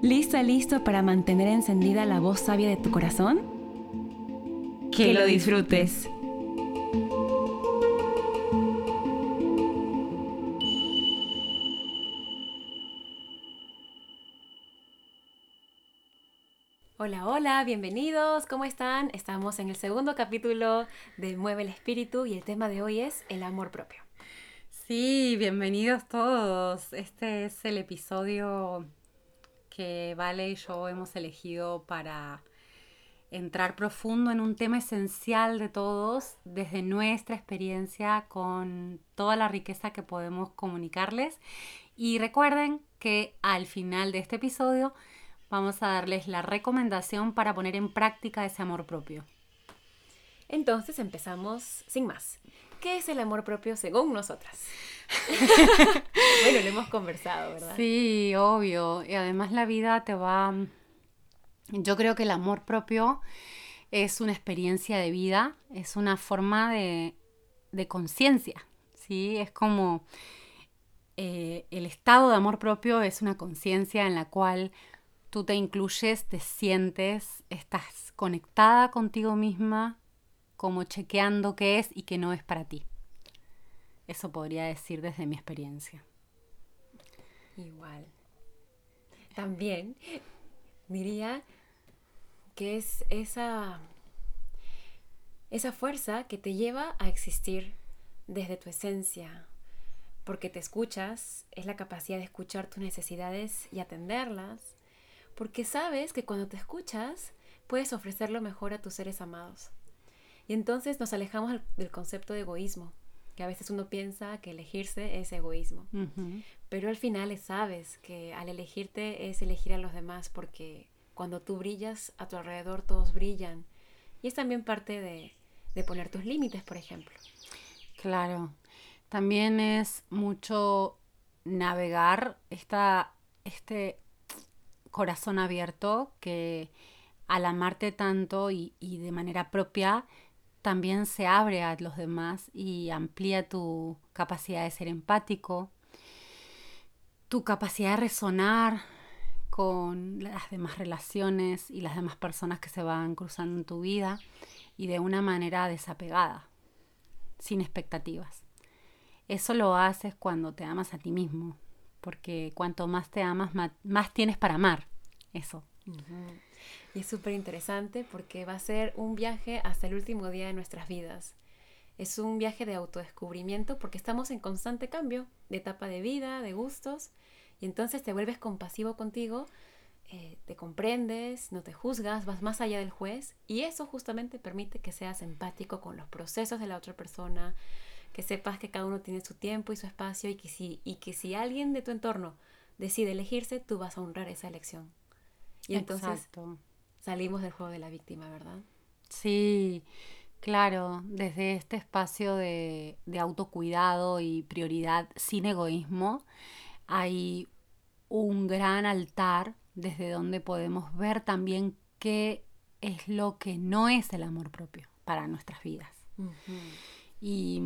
¿Lista, listo para mantener encendida la voz sabia de tu corazón? Que, lo disfrutes. Hola, hola, bienvenidos, ¿cómo están? Estamos en el segundo capítulo de Mueve el Espíritu y el tema de hoy es el amor propio. Sí, bienvenidos todos. Este es el episodio que Vale y yo hemos elegido para entrar profundo en un tema esencial de todos desde nuestra experiencia con toda la riqueza que podemos comunicarles. Y recuerden que al final de este episodio vamos a darles la recomendación para poner en práctica ese amor propio. Entonces empezamos sin más. ¿Qué es el amor propio según nosotras? bueno, lo hemos conversado, ¿verdad? Sí, obvio. Y además la vida te va... Yo creo que el amor propio es una experiencia de vida, es una forma de, conciencia, ¿sí? Es como eh, el estado de amor propio es una conciencia en la cual tú te incluyes, te sientes, estás conectada contigo misma, como chequeando qué es y qué no es para ti. Eso podría decir desde mi experiencia. Igual. También diría que es esa, esa fuerza que te lleva a existir desde tu esencia, porque te escuchas, es la capacidad de escuchar tus necesidades y atenderlas, porque sabes que cuando te escuchas puedes ofrecer lo mejor a tus seres amados. Y entonces nos alejamos del concepto de egoísmo, que a veces uno piensa que elegirse es egoísmo. Pero al final sabes que al elegirte es elegir a los demás porque cuando tú brillas, a tu alrededor todos brillan. Y es también parte de, poner tus límites, por ejemplo. Claro. También es mucho navegar esta, este corazón abierto que al amarte tanto y, y de manera propia también se abre a los demás y amplía tu capacidad de ser empático, tu capacidad de resonar con las demás relaciones y las demás personas que se van cruzando en tu vida y de una manera desapegada, sin expectativas. Eso lo haces cuando te amas a ti mismo, porque cuanto más te amas, más, tienes para amar. Eso. Y es súper interesante porque va a ser un viaje hasta el último día de nuestras vidas. Es un viaje de autodescubrimiento porque estamos en constante cambio de etapa de vida, de gustos, y entonces te vuelves compasivo contigo, eh, te comprendes, no te juzgas, vas más allá del juez, y eso justamente permite que seas empático con los procesos de la otra persona, que sepas que cada uno tiene su tiempo y su espacio, y que si, y que si alguien de tu entorno decide elegirse, tú vas a honrar esa elección. Y entonces salimos del juego de la víctima, ¿verdad? Sí, claro, desde este espacio de, autocuidado y prioridad sin egoísmo, hay un gran altar desde donde podemos ver también qué es lo que no es el amor propio para nuestras vidas. y,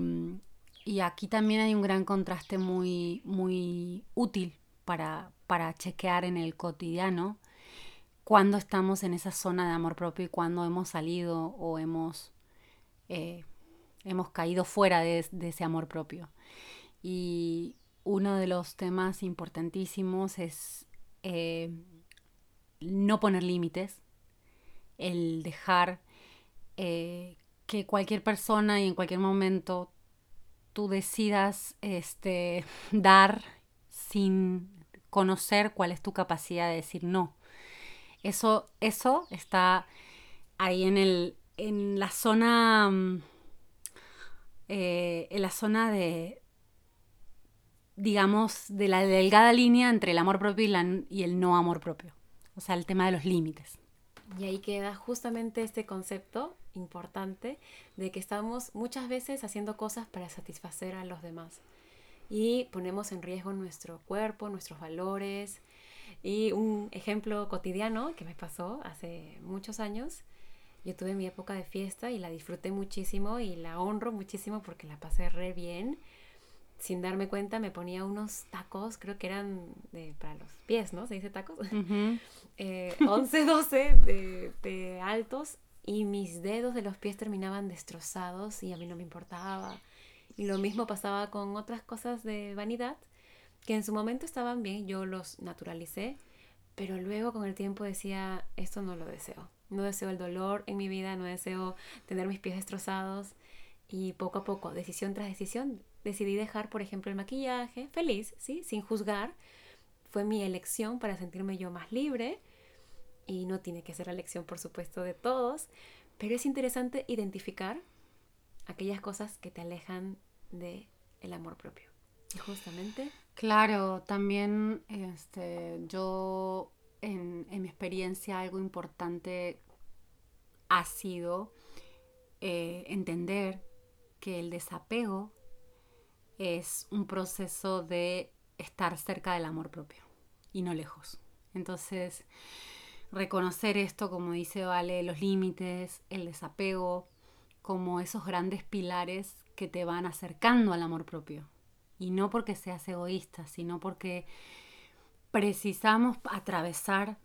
y, aquí también hay un gran contraste muy, muy útil para, para chequear en el cotidiano cuando estamos en esa zona de amor propio y cuando hemos salido o hemos, eh, hemos caído fuera de, ese amor propio. Y uno de los temas importantísimos es eh, no poner límites, el dejar eh, que cualquier persona y en cualquier momento tú decidas este, dar sin conocer cuál es tu capacidad de decir no. Eso, eso está ahí en, el, en la zona, mm, eh, en la zona de, digamos, de la delgada línea entre el amor propio y, y, el no amor propio. O sea, el tema de los límites. Y ahí queda justamente este concepto importante de que estamos muchas veces haciendo cosas para satisfacer a los demás y ponemos en riesgo nuestro cuerpo, nuestros valores. Y un ejemplo cotidiano que me pasó hace muchos años, yo tuve mi época de fiesta y la disfruté muchísimo y la honro muchísimo porque la pasé re bien. Sin darme cuenta me ponía unos tacos, creo que eran de, para los pies, ¿no? Se dice tacos. 11, 12 de, de altos y mis dedos de los pies terminaban destrozados y a mí no me importaba. Y lo mismo pasaba con otras cosas de vanidad que en su momento estaban bien, yo los naturalicé, pero luego con el tiempo decía, esto no lo deseo. No deseo el dolor en mi vida, no deseo tener mis pies destrozados. Y poco a poco, decisión tras decisión, decidí dejar, por ejemplo, el maquillaje, feliz, ¿sí? Sin juzgar. Fue mi elección para sentirme yo más libre y no tiene que ser la elección, por supuesto, de todos, pero es interesante identificar aquellas cosas que te alejan de el amor propio. Y justamente. Claro, también este, yo en, mi experiencia algo importante ha sido eh, entender que el desapego es un proceso de estar cerca del amor propio y no lejos. Entonces, reconocer esto, como dice Vale, los límites, el desapego, como esos grandes pilares que te van acercando al amor propio. Y no porque seas egoísta, sino porque precisamos atravesar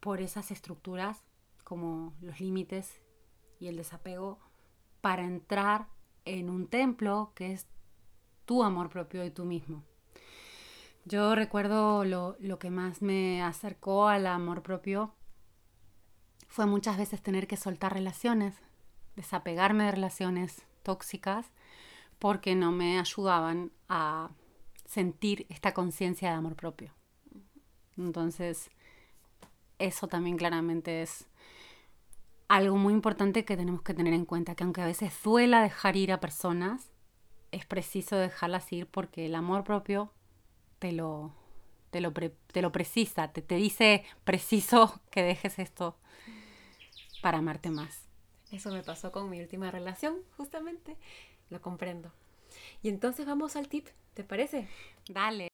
por esas estructuras como los límites y el desapego para entrar en un templo que es tu amor propio y tú mismo. Yo recuerdo lo, lo que más me acercó al amor propio fue muchas veces tener que soltar relaciones, desapegarme de relaciones tóxicas porque no me ayudaban a sentir esta conciencia de amor propio. Entonces, eso también claramente es algo muy importante que tenemos que tener en cuenta, que aunque a veces duela dejar ir a personas, es preciso dejarlas ir porque el amor propio te lo, te lo, te lo precisa, te, te dice preciso que dejes esto para amarte más. Eso me pasó con mi última relación, justamente. Lo comprendo. Y entonces vamos al tip, ¿te parece? Dale.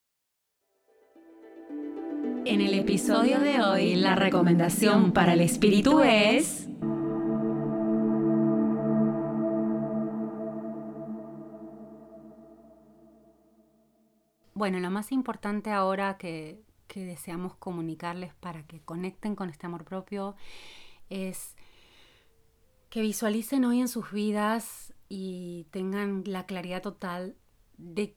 En el episodio de hoy, la recomendación para el espíritu es... Bueno, lo más importante ahora que, deseamos comunicarles para que conecten con este amor propio es que visualicen hoy en sus vidas y tengan la claridad total de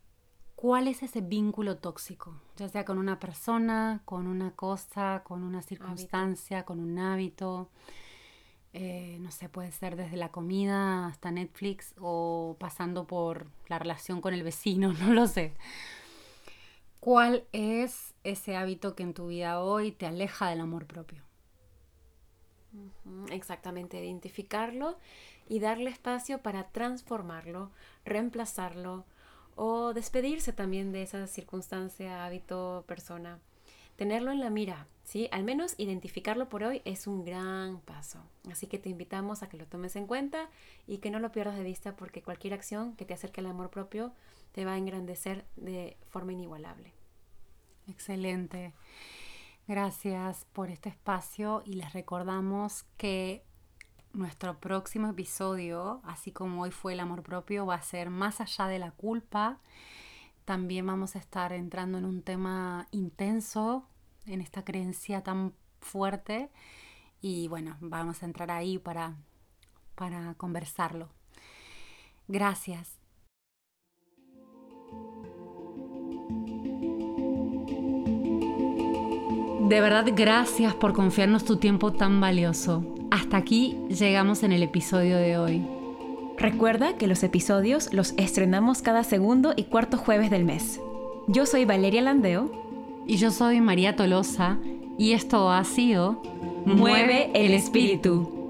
cuál es ese vínculo tóxico, ya sea con una persona, con una cosa, con una circunstancia, con un hábito. Eh, no sé, puede ser desde la comida hasta Netflix o pasando por la relación con el vecino, no lo sé. ¿Cuál es ese hábito que en tu vida hoy te aleja del amor propio? Exactamente, identificarlo y darle espacio para transformarlo, reemplazarlo o despedirse también de esa circunstancia, hábito, persona. Tenerlo en la mira, ¿sí? Al menos identificarlo por hoy es un gran paso. Así que te invitamos a que lo tomes en cuenta y que no lo pierdas de vista porque cualquier acción que te acerque al amor propio te va a engrandecer de forma inigualable. Excelente. Gracias por este espacio y les recordamos que nuestro próximo episodio, así como hoy fue el amor propio, va a ser más allá de la culpa. También vamos a estar entrando en un tema intenso, en esta creencia tan fuerte. Y bueno, vamos a entrar ahí para, para conversarlo. Gracias. De verdad, gracias por confiarnos tu tiempo tan valioso. Hasta aquí llegamos en el episodio de hoy. Recuerda que los episodios los estrenamos cada segundo y cuarto jueves del mes. Yo soy Valeria Landeo. Y yo soy María Tolosa. Y esto ha sido Mueve el espíritu.